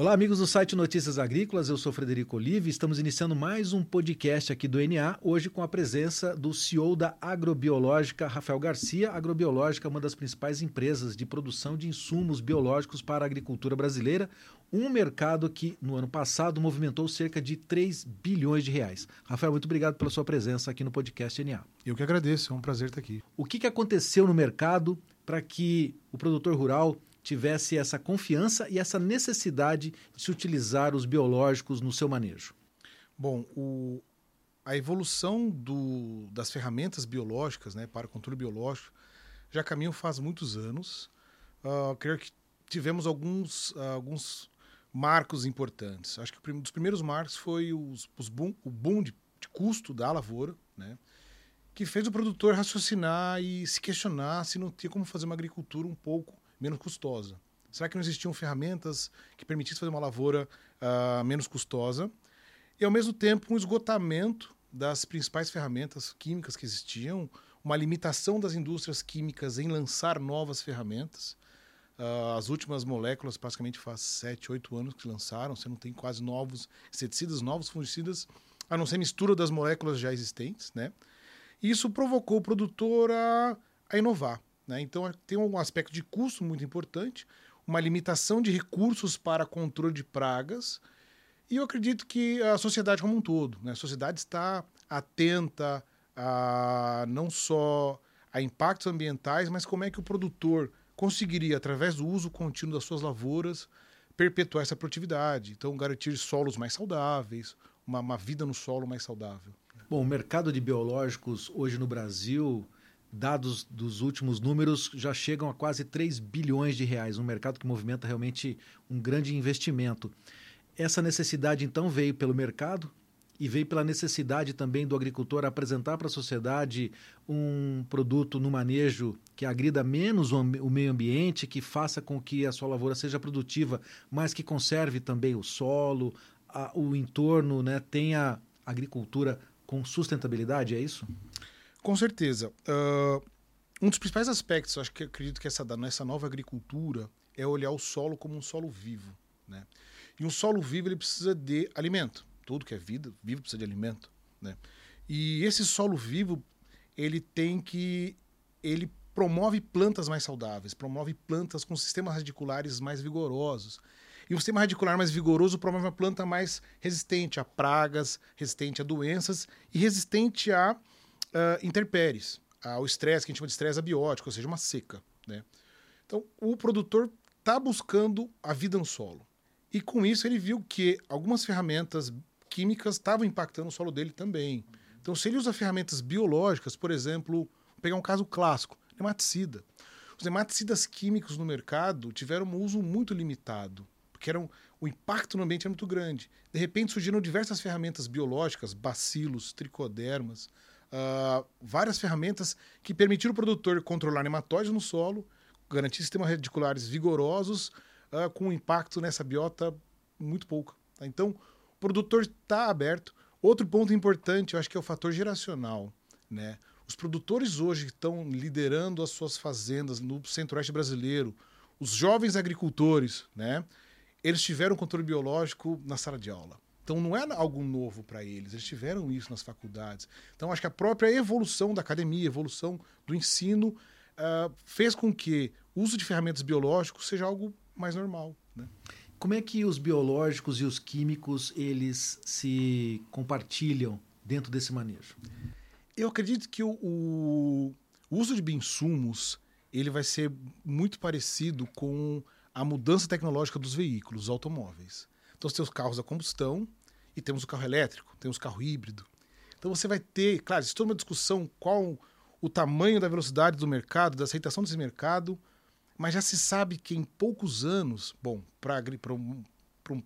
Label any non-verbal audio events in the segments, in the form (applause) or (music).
Olá, amigos do site Notícias Agrícolas. Eu sou Frederico Olive. Estamos iniciando mais um podcast aqui do NA, hoje com a presença do CEO da Agrobiológica, Rafael Garcia. Agrobiológica é uma das principais empresas de produção de insumos biológicos para a agricultura brasileira, um mercado que no ano passado movimentou cerca de 3 bilhões de reais. Rafael, muito obrigado pela sua presença aqui no podcast NA. Eu que agradeço, é um prazer estar aqui. O que aconteceu no mercado para que o produtor rural tivesse essa confiança e essa necessidade de se utilizar os biológicos no seu manejo? Bom, o, a evolução do, das ferramentas biológicas né, para controle biológico já caminham faz muitos anos. Uh, creio que tivemos alguns, uh, alguns marcos importantes. Acho que um dos primeiros marcos foi os, os boom, o boom de, de, custo da lavoura, né, que fez o produtor raciocinar e se questionar se não tinha como fazer uma agricultura um pouco menos custosa? Será que não existiam ferramentas que permitissem fazer uma lavoura uh, menos custosa? E, ao mesmo tempo, um esgotamento das principais ferramentas químicas que existiam, uma limitação das indústrias químicas em lançar novas ferramentas. Uh, as últimas moléculas, praticamente faz 7, 8 anos que lançaram, você não tem quase novos inseticidas, novos fungicidas, a não ser mistura das moléculas já existentes. Né? E isso provocou o produtor a, a inovar. Né? Então, tem um aspecto de custo muito importante, uma limitação de recursos para controle de pragas, e eu acredito que a sociedade como um todo, né? a sociedade está atenta a não só a impactos ambientais, mas como é que o produtor conseguiria, através do uso contínuo das suas lavouras, perpetuar essa produtividade. Então, garantir solos mais saudáveis, uma, uma vida no solo mais saudável. Bom, o mercado de biológicos hoje no Brasil dados dos últimos números já chegam a quase 3 bilhões de reais, um mercado que movimenta realmente um grande investimento. Essa necessidade então veio pelo mercado e veio pela necessidade também do agricultor apresentar para a sociedade um produto no manejo que agrida menos o meio ambiente, que faça com que a sua lavoura seja produtiva, mas que conserve também o solo, a, o entorno, né, tenha agricultura com sustentabilidade, é isso? Com certeza. Uh, um dos principais aspectos, acho que acredito que essa nessa nova agricultura é olhar o solo como um solo vivo, né? E um solo vivo ele precisa de alimento. Tudo que é vida, vivo precisa de alimento, né? E esse solo vivo ele tem que ele promove plantas mais saudáveis, promove plantas com sistemas radiculares mais vigorosos. E um sistema radicular mais vigoroso promove uma planta mais resistente a pragas, resistente a doenças e resistente a uh, ao estresse, que a gente chama de estresse abiótico, ou seja, uma seca. Né? Então, o produtor está buscando a vida no solo. E com isso ele viu que algumas ferramentas químicas estavam impactando o solo dele também. Então, se ele usa ferramentas biológicas, por exemplo, pegar um caso clássico, nematicida. Os nematicidas químicos no mercado tiveram um uso muito limitado, porque eram, o impacto no ambiente é muito grande. De repente surgiram diversas ferramentas biológicas, bacilos, tricodermas, uh, várias ferramentas que permitiram o produtor controlar nematóides no solo, garantir sistemas radiculares vigorosos, uh, com impacto nessa biota muito pouco. Tá? Então, o produtor está aberto. Outro ponto importante, eu acho que é o fator geracional. Né? Os produtores hoje que estão liderando as suas fazendas no centro-oeste brasileiro, os jovens agricultores, né? eles tiveram controle biológico na sala de aula. Então não é algo novo para eles, eles tiveram isso nas faculdades. Então acho que a própria evolução da academia, evolução do ensino, uh, fez com que o uso de ferramentas biológicos seja algo mais normal. Né? Como é que os biológicos e os químicos eles se compartilham dentro desse manejo? Eu acredito que o, o, uso de bioinsumos ele vai ser muito parecido com a mudança tecnológica dos veículos, dos automóveis. Então, os carros a combustão, e temos o carro elétrico, temos o carro híbrido. Então você vai ter, claro, isso é uma discussão qual o tamanho da velocidade do mercado, da aceitação desse mercado, mas já se sabe que em poucos anos, bom, para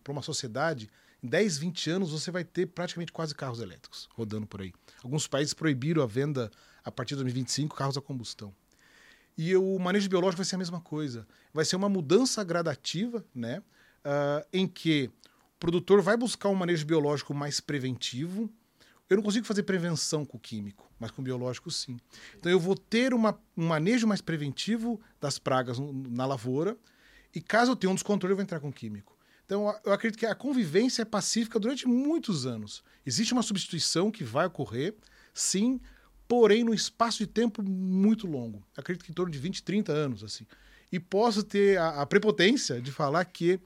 uma sociedade, em 10, 20 anos você vai ter praticamente quase carros elétricos rodando por aí. Alguns países proibiram a venda a partir de 2025 carros a combustão. E o manejo biológico vai ser a mesma coisa. Vai ser uma mudança gradativa, né? Uh, em que produtor vai buscar um manejo biológico mais preventivo. Eu não consigo fazer prevenção com o químico, mas com o biológico sim. Então eu vou ter uma, um manejo mais preventivo das pragas na lavoura, e caso eu tenha um descontrole, eu vou entrar com o químico. Então, eu acredito que a convivência é pacífica durante muitos anos. Existe uma substituição que vai ocorrer, sim, porém no espaço de tempo muito longo. Eu acredito que em torno de 20, 30 anos, assim. E posso ter a, a prepotência de falar que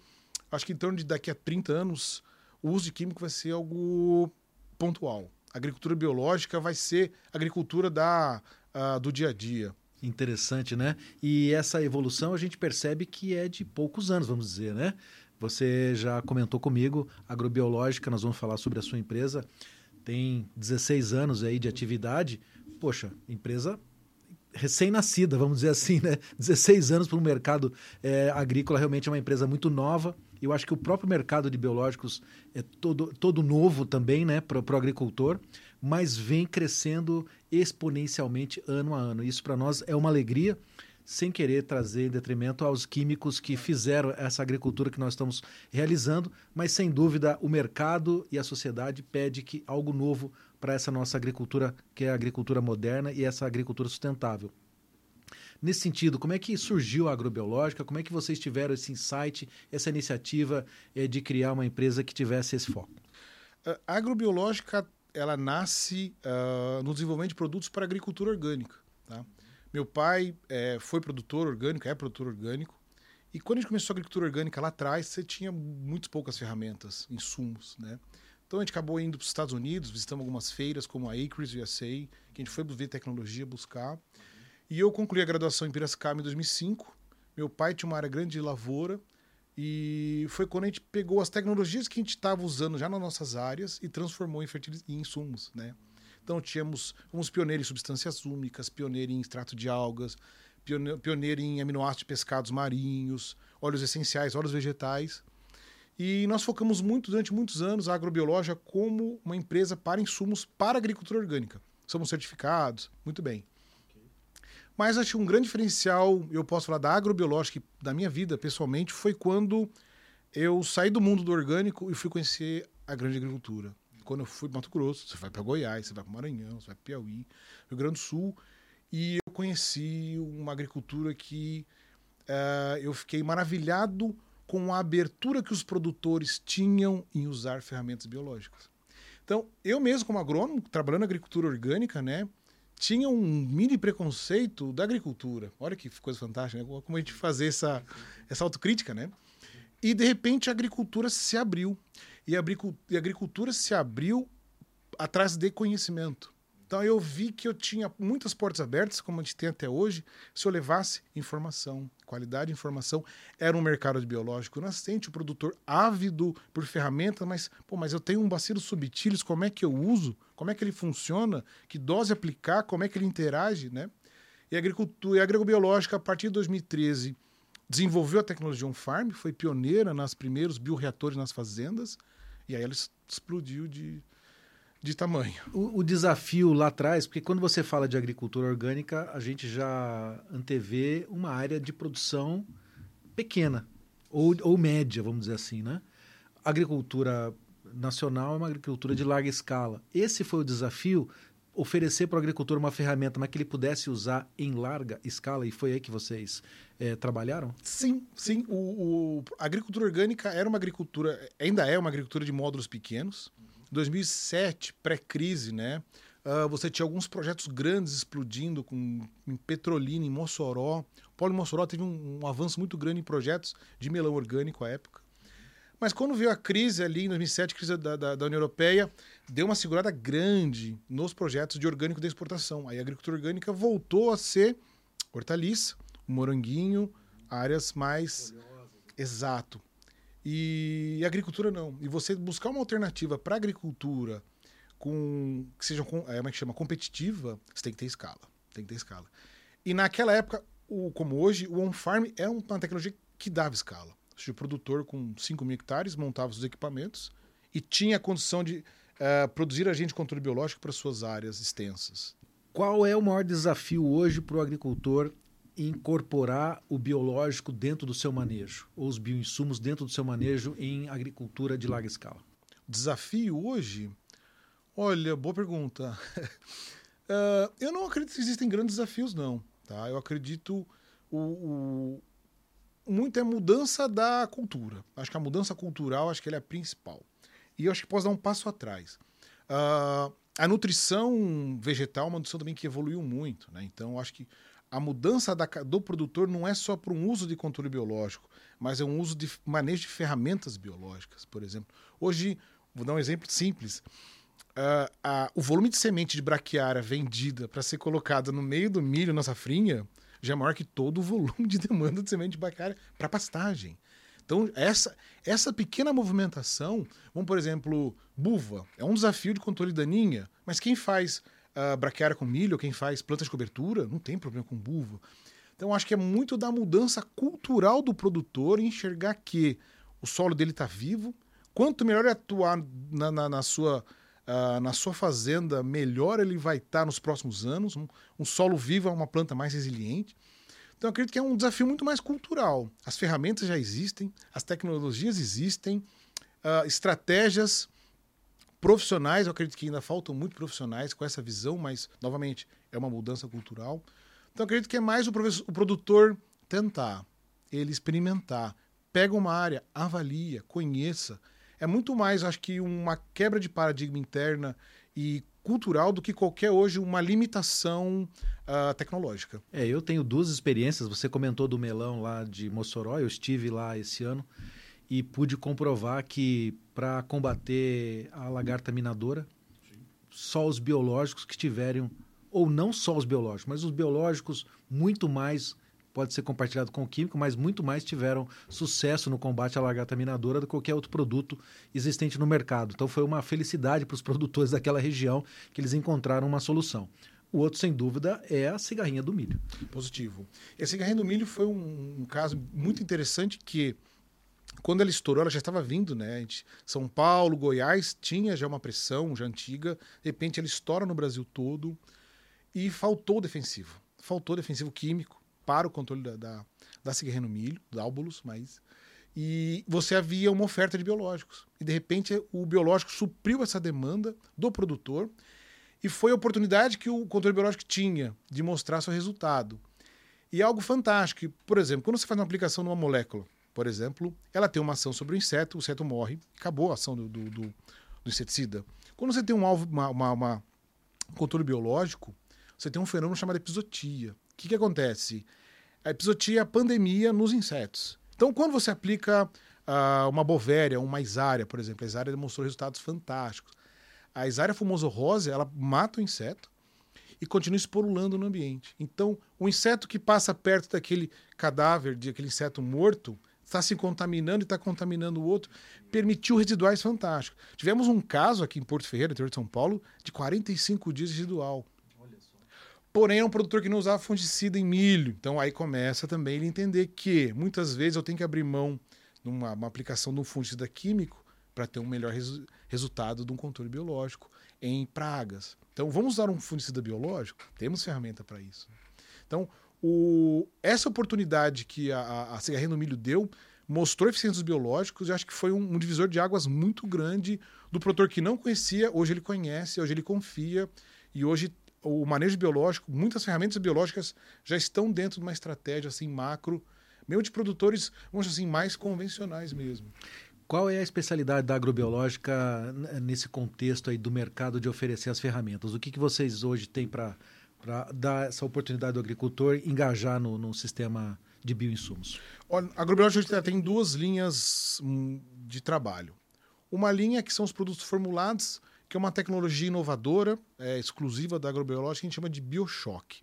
acho que em torno de daqui a 30 anos o uso de químico vai ser algo pontual. A agricultura biológica vai ser agricultura da, uh, do dia a dia. Interessante, né? E essa evolução a gente percebe que é de poucos anos, vamos dizer, né? Você já comentou comigo, agrobiológica, nós vamos falar sobre a sua empresa, tem 16 anos aí de atividade. Poxa, empresa recém-nascida, vamos dizer assim, né? 16 anos para o mercado é, agrícola, realmente é uma empresa muito nova. Eu acho que o próprio mercado de biológicos é todo, todo novo também, né, para o agricultor, mas vem crescendo exponencialmente ano a ano. Isso para nós é uma alegria, sem querer trazer em detrimento aos químicos que fizeram essa agricultura que nós estamos realizando, mas sem dúvida o mercado e a sociedade pede que algo novo para essa nossa agricultura, que é a agricultura moderna e essa agricultura sustentável. Nesse sentido, como é que surgiu a agrobiológica? Como é que vocês tiveram esse insight, essa iniciativa é, de criar uma empresa que tivesse esse foco? A agrobiológica ela nasce uh, no desenvolvimento de produtos para agricultura orgânica. Tá? Meu pai é, foi produtor orgânico, é produtor orgânico. E quando a gente começou a agricultura orgânica lá atrás, você tinha muito poucas ferramentas, insumos, né? Então a gente acabou indo para os Estados Unidos, visitamos algumas feiras como a Acres USA, que a gente foi ver tecnologia, buscar. E eu concluí a graduação em Piracicaba em 2005. Meu pai tinha uma área grande de lavoura e foi quando a gente pegou as tecnologias que a gente estava usando já nas nossas áreas e transformou em, em insumos, né? Então tínhamos, fomos pioneiros em substâncias úmicas, pioneiro em extrato de algas, pioneiro em aminoácidos de pescados marinhos, óleos essenciais, óleos vegetais. E nós focamos muito, durante muitos anos, a agrobiológica como uma empresa para insumos para agricultura orgânica. Somos certificados, muito bem. Mas acho que um grande diferencial, eu posso falar da agrobiológica da minha vida pessoalmente, foi quando eu saí do mundo do orgânico e fui conhecer a grande agricultura. Quando eu fui para Mato Grosso, você vai para Goiás, você vai para Maranhão, você vai para Piauí, Rio Grande do Sul, e eu conheci uma agricultura que uh, eu fiquei maravilhado com a abertura que os produtores tinham em usar ferramentas biológicas. Então, eu mesmo como agrônomo, trabalhando na agricultura orgânica, né, tinha um mini preconceito da agricultura. Olha que coisa fantástica, né? Como a gente fazer essa, essa autocrítica, né? E, de repente, a agricultura se abriu. E a agricultura se abriu atrás de conhecimento. Então, eu vi que eu tinha muitas portas abertas, como a gente tem até hoje, se eu levasse informação, qualidade de informação. Era um mercado de biológico nascente, o produtor ávido por ferramentas, mas, pô, mas eu tenho um bacilo subtilis, como é que eu uso? Como é que ele funciona? Que dose aplicar? Como é que ele interage, né? E a agricultura e a agrobiológica, a partir de 2013, desenvolveu a tecnologia on-farm, foi pioneira nos primeiros bioreatores nas fazendas, e aí ela explodiu de, de tamanho. O, o, desafio lá atrás, porque quando você fala de agricultura orgânica, a gente já antevê uma área de produção pequena ou, ou média, vamos dizer assim, né? Agricultura nacional é uma agricultura de larga escala. Esse foi o desafio, oferecer para o agricultor uma ferramenta, mas que ele pudesse usar em larga escala, e foi aí que vocês é, trabalharam? Sim, sim. O, o, a agricultura orgânica era uma agricultura, ainda é uma agricultura de módulos pequenos, 2007, pré-crise, né? Uh, você tinha alguns projetos grandes explodindo com, em Petrolina, em Mossoró. O Polo Mossoró teve um, um, avanço muito grande em projetos de melão orgânico à época. Mas quando veio a crise ali em 2007, a crise da, da, da, União Europeia, deu uma segurada grande nos projetos de orgânico de exportação. Aí a agricultura orgânica voltou a ser hortaliça, moranguinho, áreas mais... Exato. E agricultura não. E você buscar uma alternativa para agricultura com que seja é, como é que chama competitiva, você tem que ter escala, tem que ter escala. E naquela época, o, como hoje, o on-farm é uma tecnologia que dava escala. O produtor com 5 mil hectares montava os equipamentos e tinha a condição de uh, produzir agente de controle biológico para suas áreas extensas. Qual é o maior desafio hoje para o agricultor incorporar o biológico dentro do seu manejo, ou os bioinsumos dentro do seu manejo em agricultura de larga escala? Desafio hoje? Olha, boa pergunta. uh, (laughs) eu não acredito que existem grandes desafios, não. Tá? Eu acredito o, o muito é mudança da cultura. Acho que a mudança cultural acho que é a principal. E eu acho que posso dar um passo atrás. Uh, a nutrição vegetal é uma nutrição também que evoluiu muito. Né? Então, acho que a mudança da, do produtor não é só para um uso de controle biológico, mas é um uso de manejo de ferramentas biológicas, por exemplo. Hoje, vou dar um exemplo simples. Uh, o volume de semente de braquiária vendida para ser colocada no meio do milho na safrinha já é maior que todo o volume de demanda de semente de braquiária para pastagem. Então, essa, essa pequena movimentação, vamos, por exemplo, buva, é um desafio de controle daninha, mas quem faz uh, braquiária com milho, quem faz plantas de cobertura, não tem problema com buva. Então, acho que é muito da mudança cultural do produtor enxergar que o solo dele está vivo. Quanto melhor ele atuar na, na, na sua, uh, na sua fazenda, melhor ele vai estar tá nos próximos anos. Um, um, solo vivo é uma planta mais resiliente. Então, acredito que é um desafio muito mais cultural. As ferramentas já existem, as tecnologias existem, uh, estratégias profissionais, eu acredito que ainda faltam muito profissionais com essa visão, mas, novamente, é uma mudança cultural. Então, acredito que é mais o, o produtor tentar, ele experimentar, pega uma área, avalia, conheça. É muito mais, acho que, uma quebra de paradigma interna e cultural do que qualquer hoje uma limitação uh, tecnológica. É, eu tenho duas experiências. Você comentou do melão lá de Mossoró, eu estive lá esse ano e pude comprovar que para combater a lagarta minadora, Sim. só os biológicos que tiveram ou não só os biológicos, mas os biológicos muito mais pode ser compartilhado com o químico, mas muito mais tiveram sucesso no combate à lagarta minadora do que qualquer outro produto existente no mercado. Então foi uma felicidade para os produtores daquela região que eles encontraram uma solução. O outro, sem dúvida, é a cigarrinha do milho. Positivo. E a cigarrinha do milho foi um, um caso muito interessante que quando ela estourou, ela já estava vindo, né? São Paulo, Goiás tinha já uma pressão já antiga. De repente, ela estoura no Brasil todo e faltou defensivo. Faltou defensivo químico para o controle da, da, da no milho, do álbulos, mas e você havia uma oferta de biológicos. E de repente o biológico supriu essa demanda do produtor e foi a oportunidade que o controle biológico tinha de mostrar seu resultado. E é algo fantástico. Por exemplo, quando você faz uma aplicação numa molécula, por exemplo, ela tem uma ação sobre o inseto, o inseto morre, acabou a ação do, do, do, do inseticida. Quando você tem um alvo, uma, uma, uma controle biológico, você tem um fenômeno chamado episotia. O que, que acontece? A episotia é a pandemia nos insetos. Então, quando você aplica uh, uma bovéria, uma isária, por exemplo, a isária demonstrou resultados fantásticos. A isária fumoso rosa, ela mata o inseto e continua esporulando no ambiente. Então, o inseto que passa perto daquele cadáver, de aquele inseto morto, está se contaminando e está contaminando o outro, permitiu residuais fantásticos. Tivemos um caso aqui em Porto Ferreira, interior de São Paulo, de 45 dias residual. Porém, é um produtor que não usava fungicida em milho. Então aí começa também ele entender que muitas vezes eu tenho que abrir mão numa uma aplicação de um fungicida químico para ter um melhor resu resultado de um controle biológico em pragas. Então vamos usar um fungicida biológico? Temos ferramenta para isso. Então, o, essa oportunidade que a, a no milho deu mostrou eficiência dos biológicos e acho que foi um, um, divisor de águas muito grande do produtor que não conhecia, hoje ele conhece, hoje ele confia e hoje o manejo biológico, muitas ferramentas biológicas já estão dentro de uma estratégia assim macro, mesmo de produtores, vamos dizer assim, mais convencionais mesmo. Qual é a especialidade da agrobiológica nesse contexto aí do mercado de oferecer as ferramentas? O que, que vocês hoje têm para dar essa oportunidade do agricultor engajar no, no sistema de bioinsumos? Olha, a agrobiológica tem duas linhas hum, de trabalho. Uma linha que são os produtos formulados, que é uma tecnologia inovadora, é, exclusiva da agrobiológica, que a gente chama de biochoque.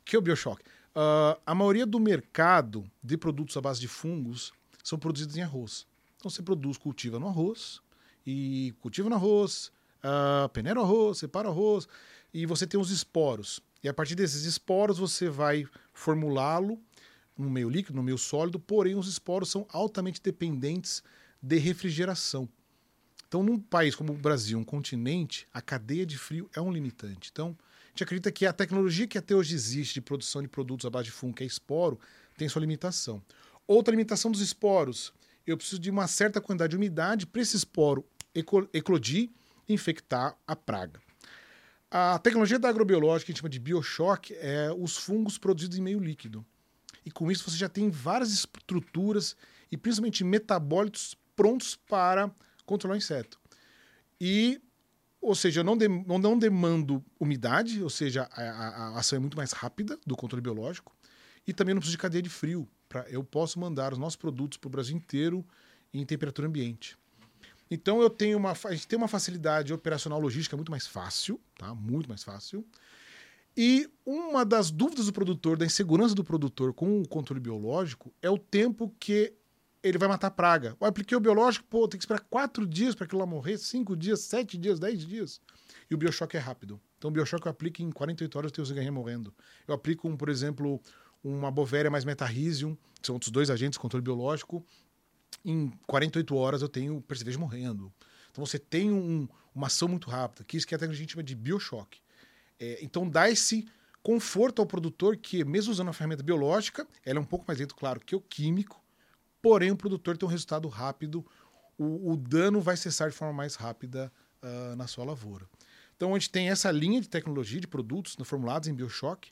O que é o biochoque? Uh, a maioria do mercado de produtos à base de fungos são produzidos em arroz. Então você produz, cultiva no arroz, e cultiva no arroz, uh, peneira o arroz, separa o arroz, e você tem os esporos. E a partir desses esporos você vai formulá-lo no meio líquido, no meio sólido, porém os esporos são altamente dependentes de refrigeração. Então, num país como o Brasil, um continente, a cadeia de frio é um limitante. Então, a gente acredita que a tecnologia que até hoje existe de produção de produtos à base de fungo, que é esporo, tem sua limitação. Outra limitação dos esporos, eu preciso de uma certa quantidade de umidade para esse esporo eclodir e infectar a praga. A tecnologia da agrobiológica, que a gente chama de biochoque, é os fungos produzidos em meio líquido. e com isso você já tem várias estruturas e principalmente metabólitos prontos para controlar o inseto. E, ou seja, eu não, de, não demando umidade, ou seja, a, a, a, ação é muito mais rápida do controle biológico, e também não preciso de cadeia de frio. Pra, eu posso mandar os nossos produtos para o Brasil inteiro em temperatura ambiente. Então eu tenho uma, a gente tem uma facilidade operacional logística muito mais fácil, tá? Muito mais fácil. E uma das dúvidas do produtor, da insegurança do produtor com o controle biológico, é o tempo que ele vai matar a praga. Eu apliquei o biológico, pô, tem que esperar quatro dias para aquilo lá morrer, cinco dias, sete dias, dez dias. E o biochoque é rápido. Então o biochoque eu aplico em 48 horas, eu tenho o zigarrinha morrendo. Eu aplico, um, por exemplo, uma bovéria mais metarrhizium, que são outros dois agentes de controle biológico. Em 48 horas eu tenho percevejo morrendo. Então você tem um, uma ação muito rápida, que isso que a gente chama de biochoque. É, então dá esse conforto ao produtor que, mesmo usando a ferramenta biológica, ela é um pouco mais lento, claro, que o químico, porém o produtor tem um resultado rápido, o, o dano vai cessar de forma mais rápida uh, na sua lavoura. Então a gente tem essa linha de tecnologia de produtos formulados em Biochoque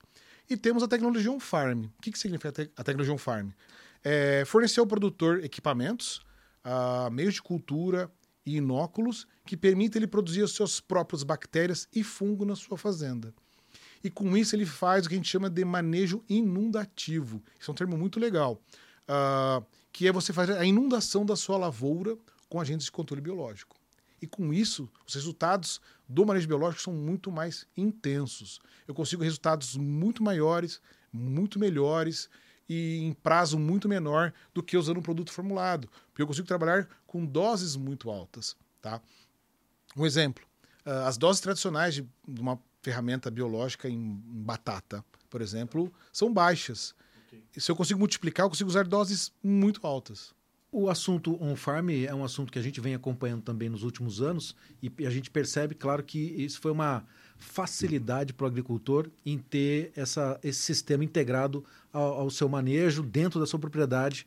e temos a tecnologia on-farm. O que, que significa a tecnologia on-farm? É ao produtor equipamentos, uh, meios de cultura e inóculos que permitem ele produzir as suas próprias bactérias e fungo na sua fazenda. E com isso ele faz o que a gente chama de manejo inundativo. Isso é um termo muito legal. Uh, que é você fazer a inundação da sua lavoura com agentes de controle biológico. E com isso, os resultados do manejo biológico são muito mais intensos. Eu consigo resultados muito maiores, muito melhores e em prazo muito menor do que usando um produto formulado, porque eu consigo trabalhar com doses muito altas. Tá? Um exemplo: ah, as doses tradicionais de uma ferramenta biológica em batata, por exemplo, são baixas. Okay. Se eu consigo multiplicar, eu consigo usar doses muito altas. O assunto on-farm é um assunto que a gente vem acompanhando também nos últimos anos e a gente percebe, claro, que isso foi uma facilidade para o agricultor em ter essa, esse sistema integrado ao, ao, seu manejo dentro da sua propriedade.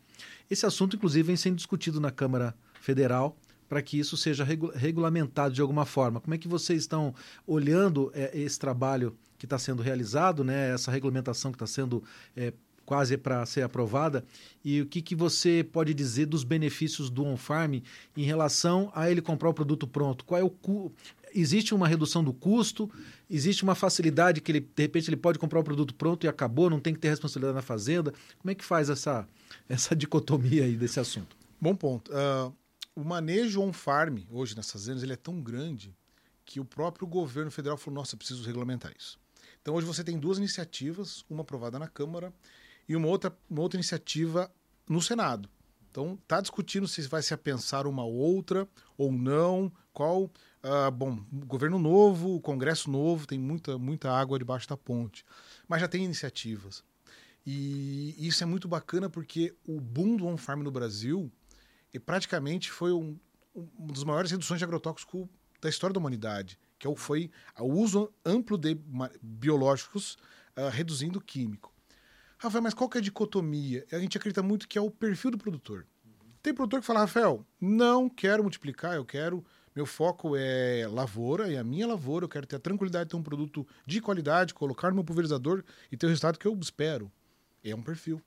Esse assunto, inclusive, vem sendo discutido na Câmara Federal para que isso seja regu regulamentado de alguma forma. Como é que vocês estão olhando é, esse trabalho que está sendo realizado, né, essa regulamentação que está sendo é, quase para ser aprovada, e o que, que você pode dizer dos benefícios do on-farm em relação a ele comprar o produto pronto? Qual é o cu... Existe uma redução do custo? Existe uma facilidade que ele, de repente ele pode comprar o produto pronto e acabou, não tem que ter responsabilidade na fazenda? Como é que faz essa, essa (laughs) dicotomia aí desse assunto? Bom ponto. Uh, o manejo on-farm, hoje nessas fazendas, ele é tão grande que o próprio governo federal falou, nossa, preciso regulamentar isso. Então hoje você tem duas iniciativas, uma aprovada na Câmara e uma outra, uma outra iniciativa no Senado. Então, está discutindo se vai se pensar uma outra ou não, qual. Uh, bom, governo novo, Congresso novo, tem muita, muita água debaixo da ponte. Mas já tem iniciativas. E isso é muito bacana porque o boom do on-farm no Brasil praticamente foi um, um dos maiores reduções de agrotóxicos da história da humanidade, que é foi o uso amplo de biológicos uh, reduzindo químico. Rafael, mas qual que é a dicotomia? A gente acredita muito que é o perfil do produtor. Tem produtor que fala, Rafael, não quero multiplicar, eu quero. Meu foco é lavoura, é a minha lavoura, eu quero ter a tranquilidade de ter um produto de qualidade, colocar no meu pulverizador e ter o resultado que eu espero. É um perfil.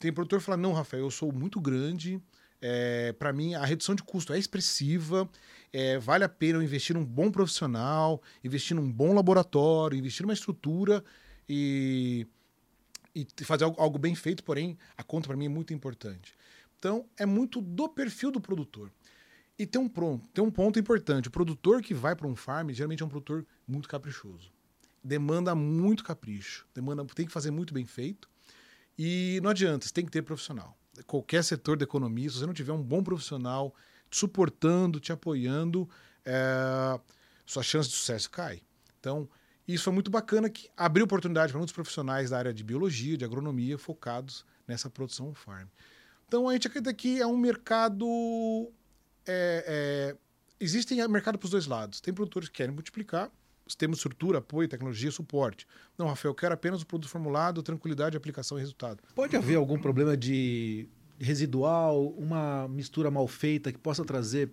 Tem produtor que fala, não, Rafael, eu sou muito grande, é, para mim a redução de custo é expressiva, é, vale a pena eu investir num bom profissional, investir num bom laboratório, investir numa estrutura e e fazer algo bem feito, porém, a conta para mim é muito importante. Então, é muito do perfil do produtor. E tem um, tem um ponto importante: o produtor que vai para um farm geralmente é um produtor muito caprichoso. Demanda muito capricho, demanda, tem que fazer muito bem feito. E não adianta, você tem que ter profissional. Qualquer setor da economia, se você não tiver um bom profissional te suportando, te apoiando, é, sua chance de sucesso cai. Então, e isso foi muito bacana que abriu oportunidade para muitos profissionais da área de biologia, de agronomia, focados nessa produção farm. Então a gente acredita que é um mercado. É, é, existem mercado para os dois lados. Tem produtores que querem multiplicar, temos estrutura, apoio, tecnologia, suporte. Não, Rafael, eu quero apenas o produto formulado, tranquilidade, aplicação e resultado. Pode haver algum problema de residual, uma mistura mal feita que possa trazer é,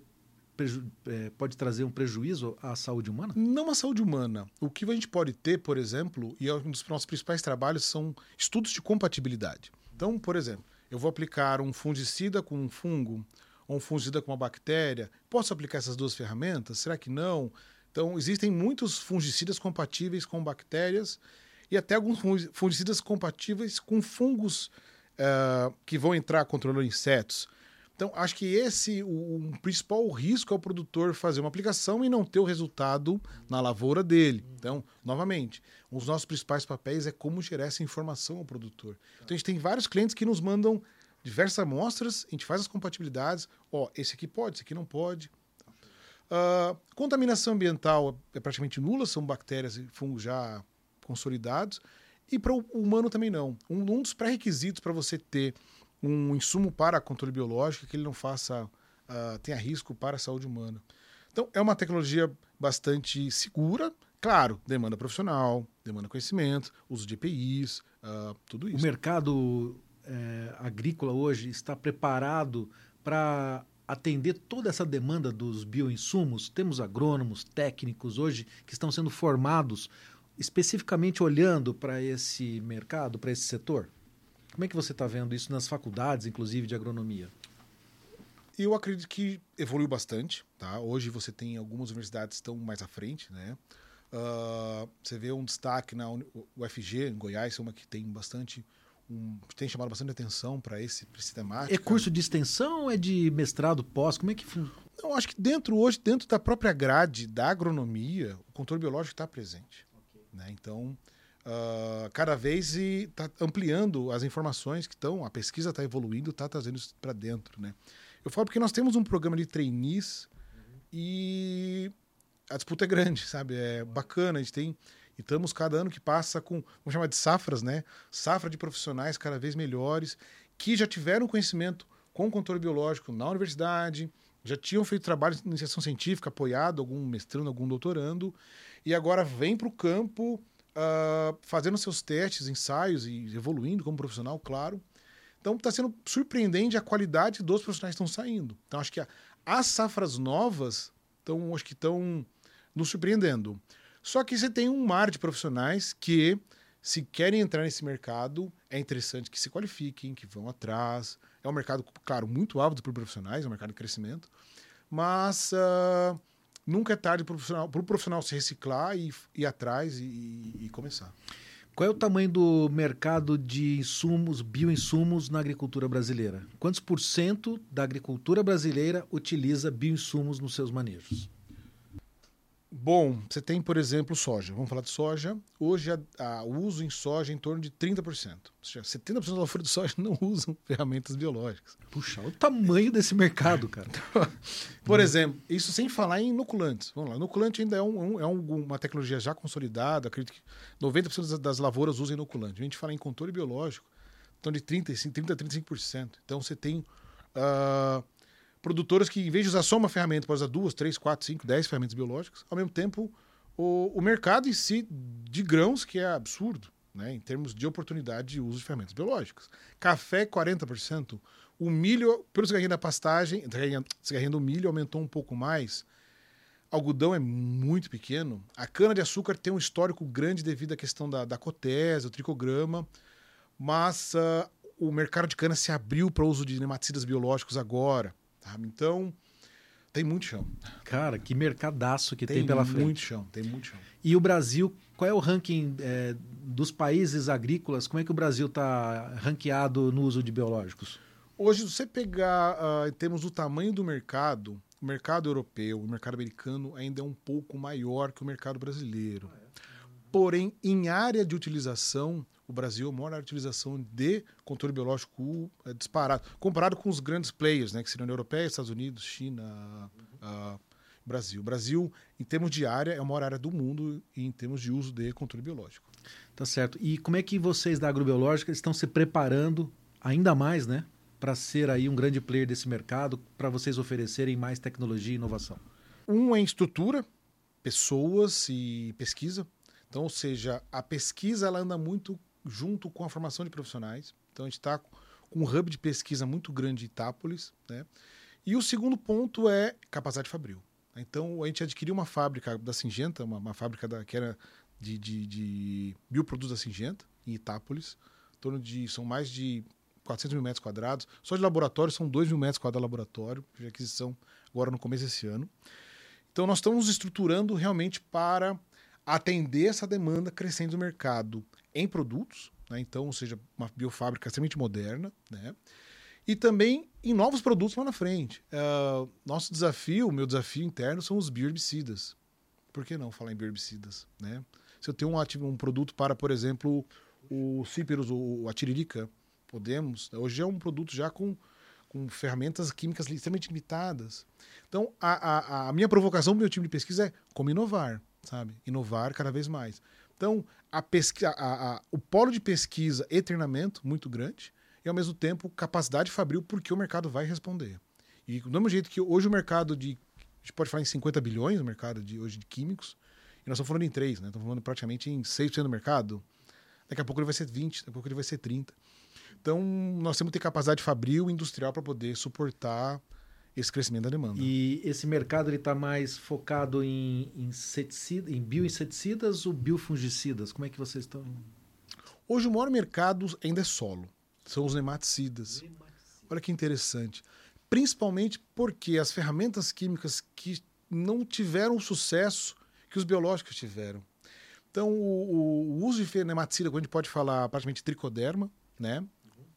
pode trazer um prejuízo à saúde humana? Não à saúde humana. O que a gente pode ter, por exemplo, e é um dos nossos principais trabalhos são estudos de compatibilidade. Então, por exemplo, eu vou aplicar um fungicida com um fungo ou um fungicida com uma bactéria. Posso aplicar essas duas ferramentas? Será que não? Então, existem muitos fungicidas compatíveis com bactérias e até alguns fungicidas compatíveis com fungos uh, que vão entrar controlando insetos. Então, acho que esse, o, o, principal risco é o produtor fazer uma aplicação e não ter o resultado na lavoura dele. Então, novamente, os nossos principais papéis é como gerar essa informação ao produtor. Então, a gente tem vários clientes que nos mandam diversas amostras, a gente faz as compatibilidades. Ó, esse aqui pode, esse aqui não pode. Uh, contaminação ambiental é praticamente nula, são bactérias e fungos já consolidados. E para o humano também não. Um, um dos pré-requisitos para você ter um insumo para controle biológico que ele não faça uh, tenha risco para a saúde humana. Então é uma tecnologia bastante segura, claro, demanda profissional, demanda conhecimento, uso de EPIs, uh, tudo isso. O mercado é, agrícola hoje está preparado para atender toda essa demanda dos bioinsumos? Temos agrônomos, técnicos hoje que estão sendo formados especificamente olhando para esse mercado, para esse setor? Como é que você está vendo isso nas faculdades, inclusive de agronomia? Eu acredito que evoluiu bastante. Tá? Hoje você tem algumas universidades que estão mais à frente. Né? Uh, você vê um destaque na UFG, em Goiás, é uma que tem bastante. Um, tem chamado bastante atenção para esse, pra esse temática. É curso de extensão ou é de mestrado pós? Como é que? Eu acho que dentro hoje, dentro da própria grade da agronomia, o controle biológico está presente. Okay. Né? Então, uh, cada vez está ampliando as informações que estão, a pesquisa está evoluindo, está trazendo isso para dentro. Né? Eu falo porque nós temos um programa de trainees uhum. e a disputa é grande, sabe? É bacana, a gente tem. E estamos cada ano que passa com, vamos chamar de safras, né? Safra de profissionais cada vez melhores, que já tiveram conhecimento com controle biológico na universidade, já tinham feito trabalho de iniciação científica, apoiado algum mestrando, algum doutorando, e agora vem para o campo uh, fazendo seus testes, ensaios e evoluindo como profissional, claro. Então está sendo surpreendente a qualidade dos profissionais que estão saindo. Então acho que a, as safras novas estão, acho que estão nos surpreendendo. Só que você tem um mar de profissionais que, se querem entrar nesse mercado, é interessante que se qualifiquem, que vão atrás. É um mercado, claro, muito ávido por profissionais, é um mercado de crescimento. Mas uh, nunca é tarde para o profissional, profissional, se reciclar e ir atrás e, e, começar. Qual é o tamanho do mercado de insumos, bioinsumos na agricultura brasileira? Quantos por cento da agricultura brasileira utiliza bioinsumos nos seus manejos? Bom, você tem, por exemplo, soja. Vamos falar de soja. Hoje, o uso em soja é em torno de 30%. Ou seja, 70% da lavoura de soja (laughs) não usam ferramentas biológicas. Puxa, o tamanho desse mercado, (laughs) cara. por exemplo, isso sem falar em inoculantes. Vamos lá, inoculante ainda é, um, é um, uma tecnologia já consolidada. Acredito que 90% das lavouras usam inoculante. A gente fala em controle biológico, então de 35%, 30% a 35%. Então você tem... Uh, produtoras que, em vez de usar só uma ferramenta, pode usar duas, três, quatro, cinco, dez ferramentas biológicas. Ao mesmo tempo, o, o mercado em si de grãos, que é absurdo, né, em termos de oportunidade de uso de ferramentas biológicas. Café, 40%. O milho, pelo cigarrinho da pastagem, cigarrinho do milho aumentou um pouco mais. Algodão é muito pequeno. A cana-de-açúcar tem um histórico grande devido à questão da, da cotese, o tricograma. Mas uh, o mercado de cana se abriu para o uso de nematicidas biológicos agora. Sabe? Então, tem muito chão. Cara, que mercadaço que tem, tem pela frente. Tem muito chão, tem muito chão. E o Brasil, qual é o ranking é, dos países agrícolas? Como é que o Brasil está ranqueado no uso de biológicos? Hoje, se você pegar uh, em termos do tamanho do mercado, o mercado europeu, o mercado americano ainda é um pouco maior que o mercado brasileiro. Porém, em área de utilização, o Brasil é a maior utilização de controle biológico é, disparado, comparado com os grandes players, né, que seriam a Europeia, Estados Unidos, China, uh, Brasil. O Brasil, em termos de área, é a maior área do mundo em termos de uso de controle biológico. Tá certo. E como é que vocês da agrobiológica estão se preparando ainda mais, né, para ser aí um grande player desse mercado, para vocês oferecerem mais tecnologia e inovação? Um é estrutura, pessoas e pesquisa. Então, ou seja, a pesquisa ela anda muito junto com a formação de profissionais. Então a gente está com um hub de pesquisa muito grande em Itápolis. Né? E o segundo ponto é capacidade fabril. Então a gente adquiriu uma fábrica da Singenta, uma, uma fábrica da, que era de, de, de bioprodutos da Singenta, em Itápolis. Em torno de. São mais de 400 mil metros quadrados. Só de laboratório são 2 mil metros quadrados de laboratório, de aquisição agora no começo desse ano. Então, nós estamos estruturando realmente para atender essa demanda crescente do mercado em produtos, né? então, ou seja, uma biofábrica extremamente moderna, né? e também em novos produtos lá na frente. Uh, nosso desafio, o meu desafio interno, são os bioherbicidas. Por que não falar em bioherbicidas? Né? Se eu tenho um, um produto para, por exemplo, o cíperos, ou a tiririca, podemos. Hoje é um produto já com, com ferramentas químicas extremamente limitadas. Então, a, a, a minha provocação para o meu time de pesquisa é como inovar, sabe? Inovar cada vez mais. Então, a pesquisa, a, a, o polo de pesquisa e treinamento muito grande e, ao mesmo tempo, capacidade fabril porque o mercado vai responder. E do mesmo jeito que hoje o mercado de... A gente pode falar em 50 bilhões, o mercado de hoje de químicos, e nós estamos falando em 3, né? Estamos falando praticamente em 6% do mercado. Daqui a pouco ele vai ser 20, daqui a pouco ele vai ser 30. Então, nós temos que ter capacidade fabril industrial para poder suportar esse crescimento da demanda. E esse mercado está mais focado em, inseticida, em bioinseticidas ou biofungicidas? Como é que vocês estão? Hoje o maior mercado ainda é solo. São os nematicidas. Olha que interessante. Principalmente porque as ferramentas químicas que não tiveram o sucesso que os biológicos tiveram. Então, o, o uso de nematicida, quando a gente pode falar praticamente tricoderma, né?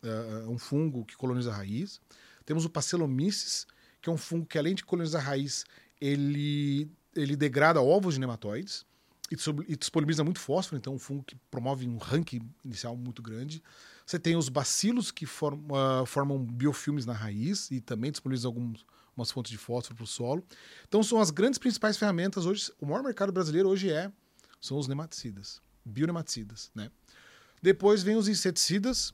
É, é um fungo que coloniza a raiz. Temos o Pacelomyces, que é um fungo que, além de colonizar a raiz, ele, ele degrada ovos de nematóides e disponibiliza muito fósforo, então é um fungo que promove um ranking inicial muito grande. Você tem os bacilos que form, uh, formam biofilmes na raiz e também disponibilizam algumas fontes de fósforo para o solo. Então são as grandes principais ferramentas hoje. O maior mercado brasileiro hoje é são os nematicidas, bionematicidas, né? Depois vem os inseticidas,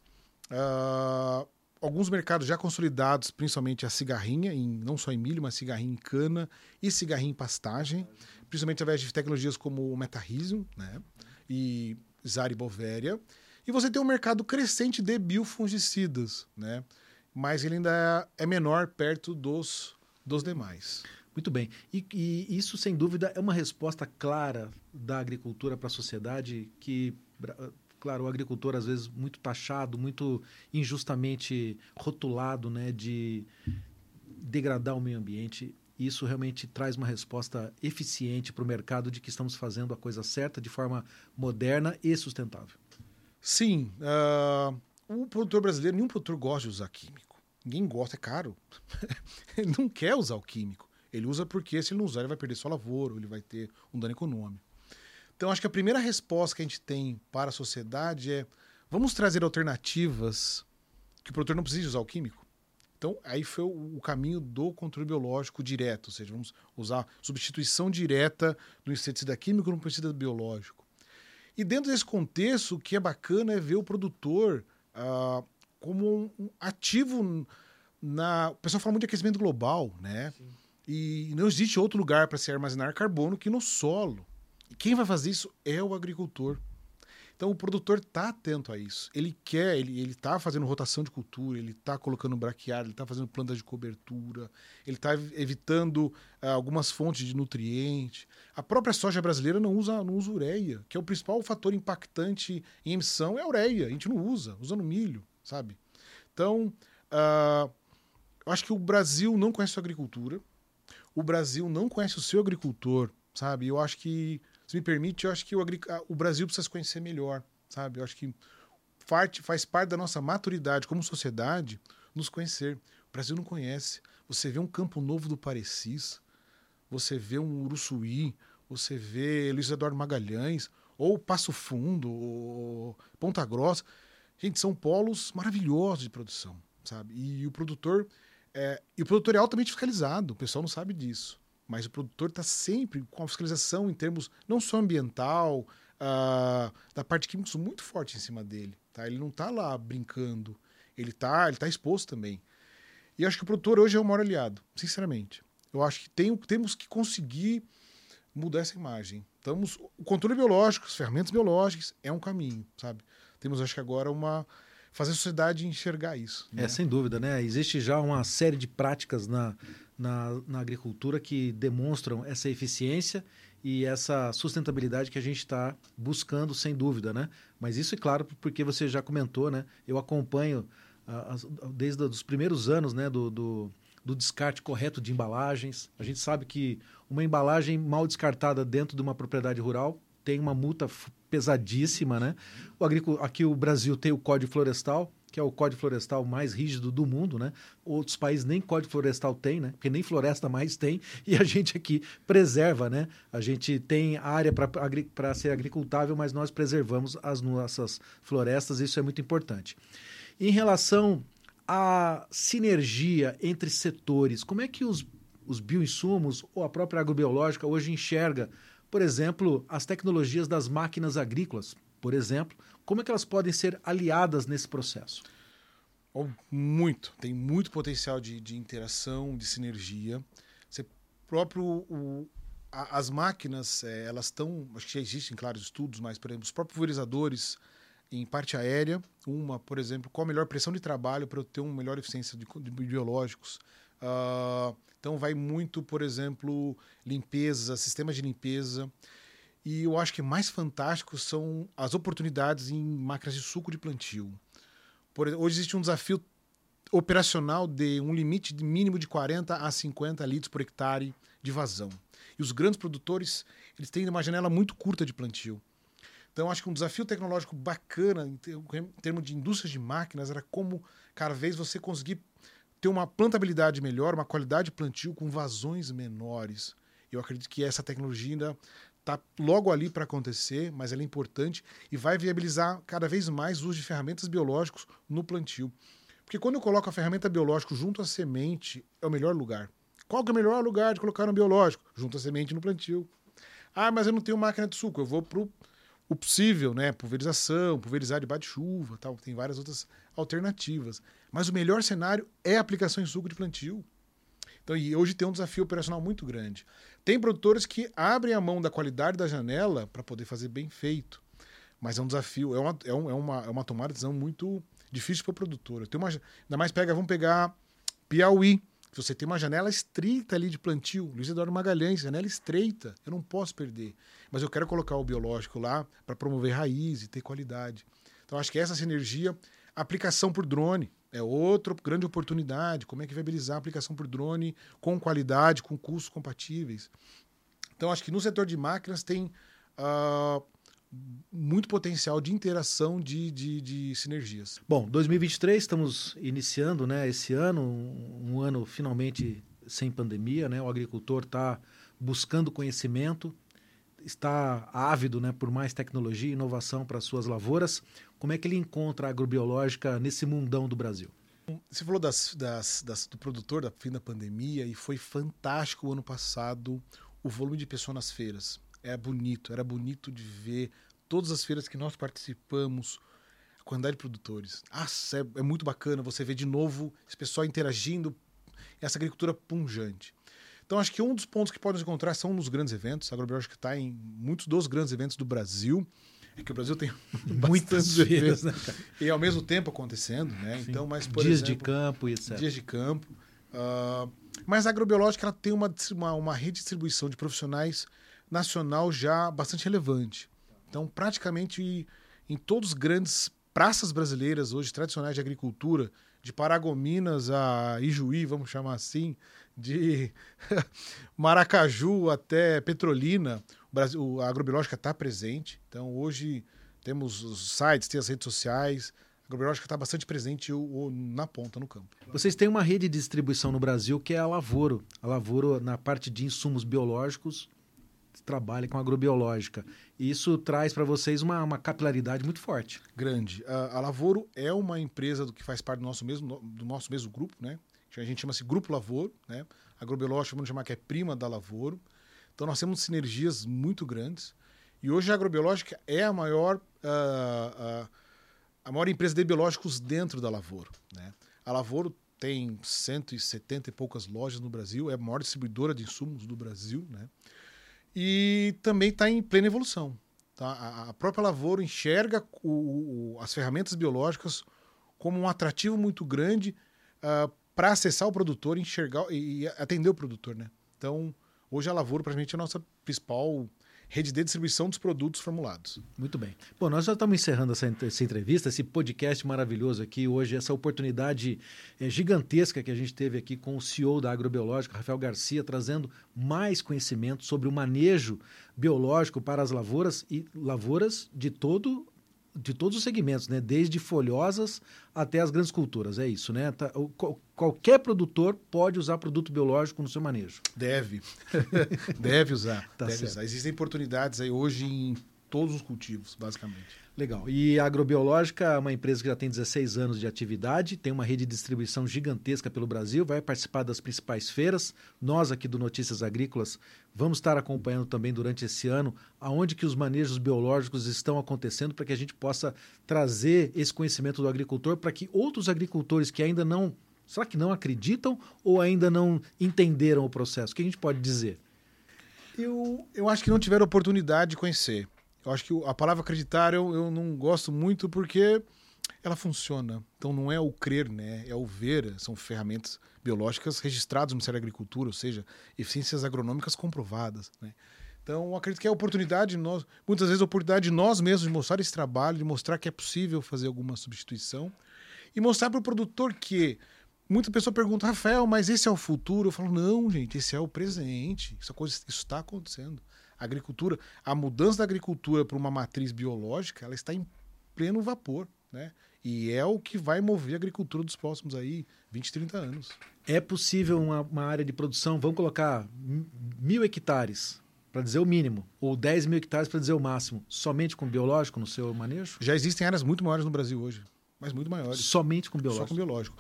uh, alguns mercados já consolidados, principalmente a cigarrinha, em, não só em milho, mas cigarrinha em cana e cigarrinha em pastagem, principalmente através de tecnologias como o metarrhizium né? e Zaribovéria. E você tem um mercado crescente de biofungicidas, né? mas ele ainda é menor perto dos, dos demais. Muito bem. E, e, isso, sem dúvida, é uma resposta clara da agricultura para a sociedade que claro, o agricultor às vezes muito taxado, muito injustamente rotulado, né, de degradar o meio ambiente. Isso realmente traz uma resposta eficiente para o mercado de que estamos fazendo a coisa certa, de forma moderna e sustentável. Sim. Uh, o produtor brasileiro, nenhum produtor gosta de usar químico. Ninguém gosta, é caro. (laughs) ele não quer usar o químico. Ele usa porque se ele não usar, ele vai perder sua lavoura, ele vai ter um dano econômico. Então, acho que a primeira resposta que a gente tem para a sociedade é: vamos trazer alternativas que o produtor não precise usar o químico. Então, aí foi o caminho do controle biológico direto, ou seja, vamos usar substituição direta do inseticida químico no inseticida biológico. E dentro desse contexto, o que é bacana é ver o produtor ah, como um ativo na. O pessoal fala muito de aquecimento global, né? Sim. E não existe outro lugar para se armazenar carbono que no solo. Quem vai fazer isso é o agricultor. Então o produtor está atento a isso. Ele quer, ele está fazendo rotação de cultura, ele está colocando braquiário, ele está fazendo plantas de cobertura, ele está evitando uh, algumas fontes de nutrientes. A própria soja brasileira não usa, não usa ureia, que é o principal fator impactante em emissão, é a ureia. A gente não usa, usa no milho, sabe? Então, uh, eu acho que o Brasil não conhece a sua agricultura, o Brasil não conhece o seu agricultor, sabe? Eu acho que se me permite, eu acho que o, o Brasil precisa se conhecer melhor, sabe? Eu acho que parte, faz parte da nossa maturidade como sociedade nos conhecer. O Brasil não conhece. Você vê um Campo Novo do Parecis, você vê um Uruçuí, você vê Luiz Eduardo Magalhães, ou Passo Fundo, ou Ponta Grossa. Gente, são polos maravilhosos de produção, sabe? E o produtor é, e o produtor é altamente fiscalizado, o pessoal não sabe disso. Mas o produtor está sempre com a fiscalização em termos não só ambiental, uh, da parte química muito forte em cima dele. Tá? Ele não está lá brincando, ele está ele tá exposto também. E eu acho que o produtor hoje é o maior aliado, sinceramente. Eu acho que tem, temos que conseguir mudar essa imagem. Estamos, o controle biológico, as ferramentas biológicas é um caminho, sabe? Temos, acho que agora, uma fazer a sociedade enxergar isso. Né? É, sem dúvida, né? Existe já uma série de práticas na, na, na agricultura que demonstram essa eficiência e essa sustentabilidade que a gente está buscando, sem dúvida, né? Mas isso é claro porque você já comentou, né? Eu acompanho desde os primeiros anos né, do, do, do descarte correto de embalagens. A gente sabe que uma embalagem mal descartada dentro de uma propriedade rural tem uma multa pesadíssima, né? O aqui o Brasil tem o Código Florestal, que é o código florestal mais rígido do mundo, né? Outros países nem código florestal tem, né? Porque nem floresta mais tem, e a gente aqui preserva, né? A gente tem área para ser agricultável, mas nós preservamos as nossas florestas, isso é muito importante. Em relação à sinergia entre setores, como é que os, os bioinsumos ou a própria agrobiológica hoje enxerga, por exemplo, as tecnologias das máquinas agrícolas, por exemplo, como é que elas podem ser aliadas nesse processo? Oh, muito, tem muito potencial de, de interação, de sinergia. Você próprio o, a, as máquinas, é, elas estão, acho que já existem, claro, estudos, mas por exemplo, os próprios pulverizadores em parte aérea, uma, por exemplo, qual a melhor pressão de trabalho para eu ter uma melhor eficiência de, de biológicos. Uh, então vai muito, por exemplo, limpeza, sistemas de limpeza. E eu acho que mais fantástico são as oportunidades em máquinas de suco de plantio. Por, hoje existe um desafio operacional de um limite de mínimo de 40 a 50 litros por hectare de vazão. E os grandes produtores eles têm uma janela muito curta de plantio. Então, acho que um desafio tecnológico bacana em termos de indústrias de máquinas era como cada vez você conseguir ter uma plantabilidade melhor, uma qualidade de plantio com vazões menores. Eu acredito que essa tecnologia ainda está logo ali para acontecer, mas ela é importante e vai viabilizar cada vez mais o uso de ferramentas biológicos no plantio. Porque quando eu coloco a ferramenta biológica junto à semente, é o melhor lugar. Qual que é o melhor lugar de colocar um biológico? Junto à semente no plantio. Ah, mas eu não tenho máquina de suco, eu vou para o possível, né? Pulverização, pulverizar debaixo de chuva, tal. Tem várias outras alternativas. Mas o melhor cenário é a aplicação em suco de plantio. Então, e hoje tem um desafio operacional muito grande. Tem produtores que abrem a mão da qualidade da janela para poder fazer bem feito. Mas é um desafio, é uma, é, é uma, é uma tomada de decisão muito difícil para o produtor. Tem uma, ainda mais pega, vamos pegar Piauí. Você tem uma janela estreita ali de plantio, Luiz Eduardo Magalhães, janela estreita, eu não posso perder. Mas eu quero colocar o biológico lá para promover raiz e ter qualidade. Então acho que essa sinergia, aplicação por drone, é outra grande oportunidade. Como é que viabilizar a aplicação por drone com qualidade, com custos compatíveis? Então, acho que no setor de máquinas tem uh, muito potencial de interação de, de, de, sinergias. Bom, 2023 estamos iniciando né, esse ano, um ano finalmente sem pandemia. Né? O agricultor está buscando conhecimento, está ávido né, por mais tecnologia e inovação para suas lavouras. Como é que ele encontra a agrobiológica nesse mundão do Brasil? Você falou das, das, das, do produtor da fim da pandemia e foi fantástico o ano passado o volume de pessoas nas feiras. É bonito, era bonito de ver todas as feiras que nós participamos, a quantidade de produtores. Ah, é, é muito bacana você ver de novo esse pessoal interagindo, essa agricultura punjante. Então, acho que um dos pontos que podemos encontrar são nos grandes eventos. A Agrobiológica está em muitos dos grandes eventos do Brasil. É que o Brasil tem (laughs) muitas vezes, né, E ao mesmo tempo acontecendo, né? Sim. Então, mas por dias exemplo, de campo e etc. Dias de campo. Uh, mas a agrobiológica ela tem uma, uma, uma rede de distribuição de profissionais nacional já bastante relevante. Então, praticamente em todos os grandes praças brasileiras hoje tradicionais de agricultura, de Paragominas a Ijuí, vamos chamar assim, de (laughs) Maracaju até Petrolina, Brasil, a agrobiológica está presente. Então, hoje temos os sites, tem as redes sociais. A agrobiológica está bastante presente o, o, na ponta, no campo. Vocês têm uma rede de distribuição no Brasil que é a Lavoro. A Lavoro, na parte de insumos biológicos, trabalha com agrobiológica. E isso traz para vocês uma, uma, capilaridade muito forte. Grande. A, a Lavoro é uma empresa do que faz parte do nosso mesmo, do nosso mesmo grupo, né? A gente chama-se Grupo Lavoro, né? A agrobiológica, vamos chamar que é prima da Lavoro. Então nós temos sinergias muito grandes. E hoje a agrobiológica é a maior, uh, uh, a maior empresa de biológicos dentro da Lavoro. Né? A Lavoro tem 170 e poucas lojas no Brasil, é a maior distribuidora de insumos do Brasil. Né? E também está em plena evolução. Tá? A própria Lavoro enxerga o, o, as ferramentas biológicas como um atrativo muito grande uh, para acessar o produtor, enxergar e atender o produtor. Né? Então, Hoje a lavoura, praticamente, é a nossa principal rede de distribuição dos produtos formulados. Muito bem. Bom, nós já estamos encerrando essa, essa entrevista, esse podcast maravilhoso aqui hoje, essa oportunidade é, gigantesca que a gente teve aqui com o CEO da Agrobiológica, Rafael Garcia, trazendo mais conhecimento sobre o manejo biológico para as lavouras e lavouras de todo de todos os segmentos, né? Desde folhosas até as grandes culturas, é isso, né? Tá, o, qualquer produtor pode usar produto biológico no seu manejo. Deve. (laughs) deve usar. Tá deve certo. usar. Existem oportunidades aí hoje em todos os cultivos, basicamente. Legal. E a Agrobiológica é uma empresa que já tem 16 anos de atividade, tem uma rede de distribuição gigantesca pelo Brasil, vai participar das principais feiras. Nós aqui do Notícias Agrícolas vamos estar acompanhando também durante esse ano aonde que os manejos biológicos estão acontecendo para que a gente possa trazer esse conhecimento do agricultor para que outros agricultores que ainda não, será que não acreditam ou ainda não entenderam o processo? O que a gente pode dizer? Eu, eu acho que não tiveram oportunidade de conhecer. Eu acho que a palavra acreditar eu, eu não gosto muito porque ela funciona. Então não é o crer, né? É o ver. São ferramentas biológicas registradas no Ministério da Agricultura, ou seja, eficiências agronômicas comprovadas, né? Então, acredito que é a oportunidade, nós, muitas vezes, a oportunidade de nós mesmos de mostrar esse trabalho, de mostrar que é possível fazer alguma substituição e mostrar para o produtor que muita pessoa pergunta, Rafael, mas esse é o futuro? Eu falo, não, gente, esse é o presente. Isso, está acontecendo. A agricultura, a mudança da agricultura para uma matriz biológica, ela está em pleno vapor, né? E é o que vai mover a agricultura dos próximos aí 20, 30 anos. É possível uma, uma área de produção, vamos colocar mil hectares, para dizer o mínimo, ou 10 mil hectares para dizer o máximo, somente com biológico no seu manejo? Já existem áreas muito maiores no Brasil hoje, mas muito maiores. Somente com biológico? Só com biológico.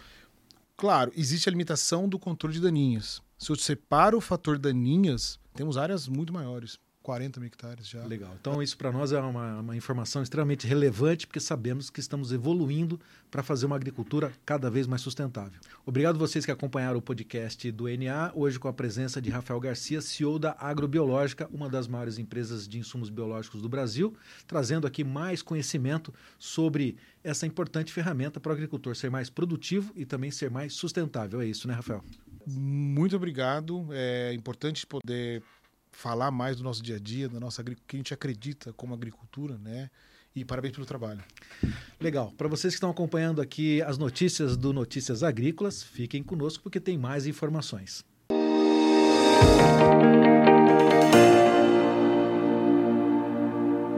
Claro, existe a limitação do controle de daninhas. Se eu separo o fator daninhas, temos áreas muito maiores. 40 mil hectares já. Legal. Então, isso para nós é uma, uma, informação extremamente relevante, porque sabemos que estamos evoluindo para fazer uma agricultura cada vez mais sustentável. Obrigado vocês que acompanharam o podcast do NA, hoje com a presença de Rafael Garcia, CEO da Agrobiológica, uma das maiores empresas de insumos biológicos do Brasil, trazendo aqui mais conhecimento sobre essa importante ferramenta para o agricultor ser mais produtivo e também ser mais sustentável. É isso, né, Rafael? Muito obrigado. É importante poder falar mais do nosso dia a dia, da nossa que a gente acredita como agricultura, né? E parabéns pelo trabalho. Legal. Para vocês que estão acompanhando aqui as notícias do Notícias Agrícolas, fiquem conosco porque tem mais informações. Música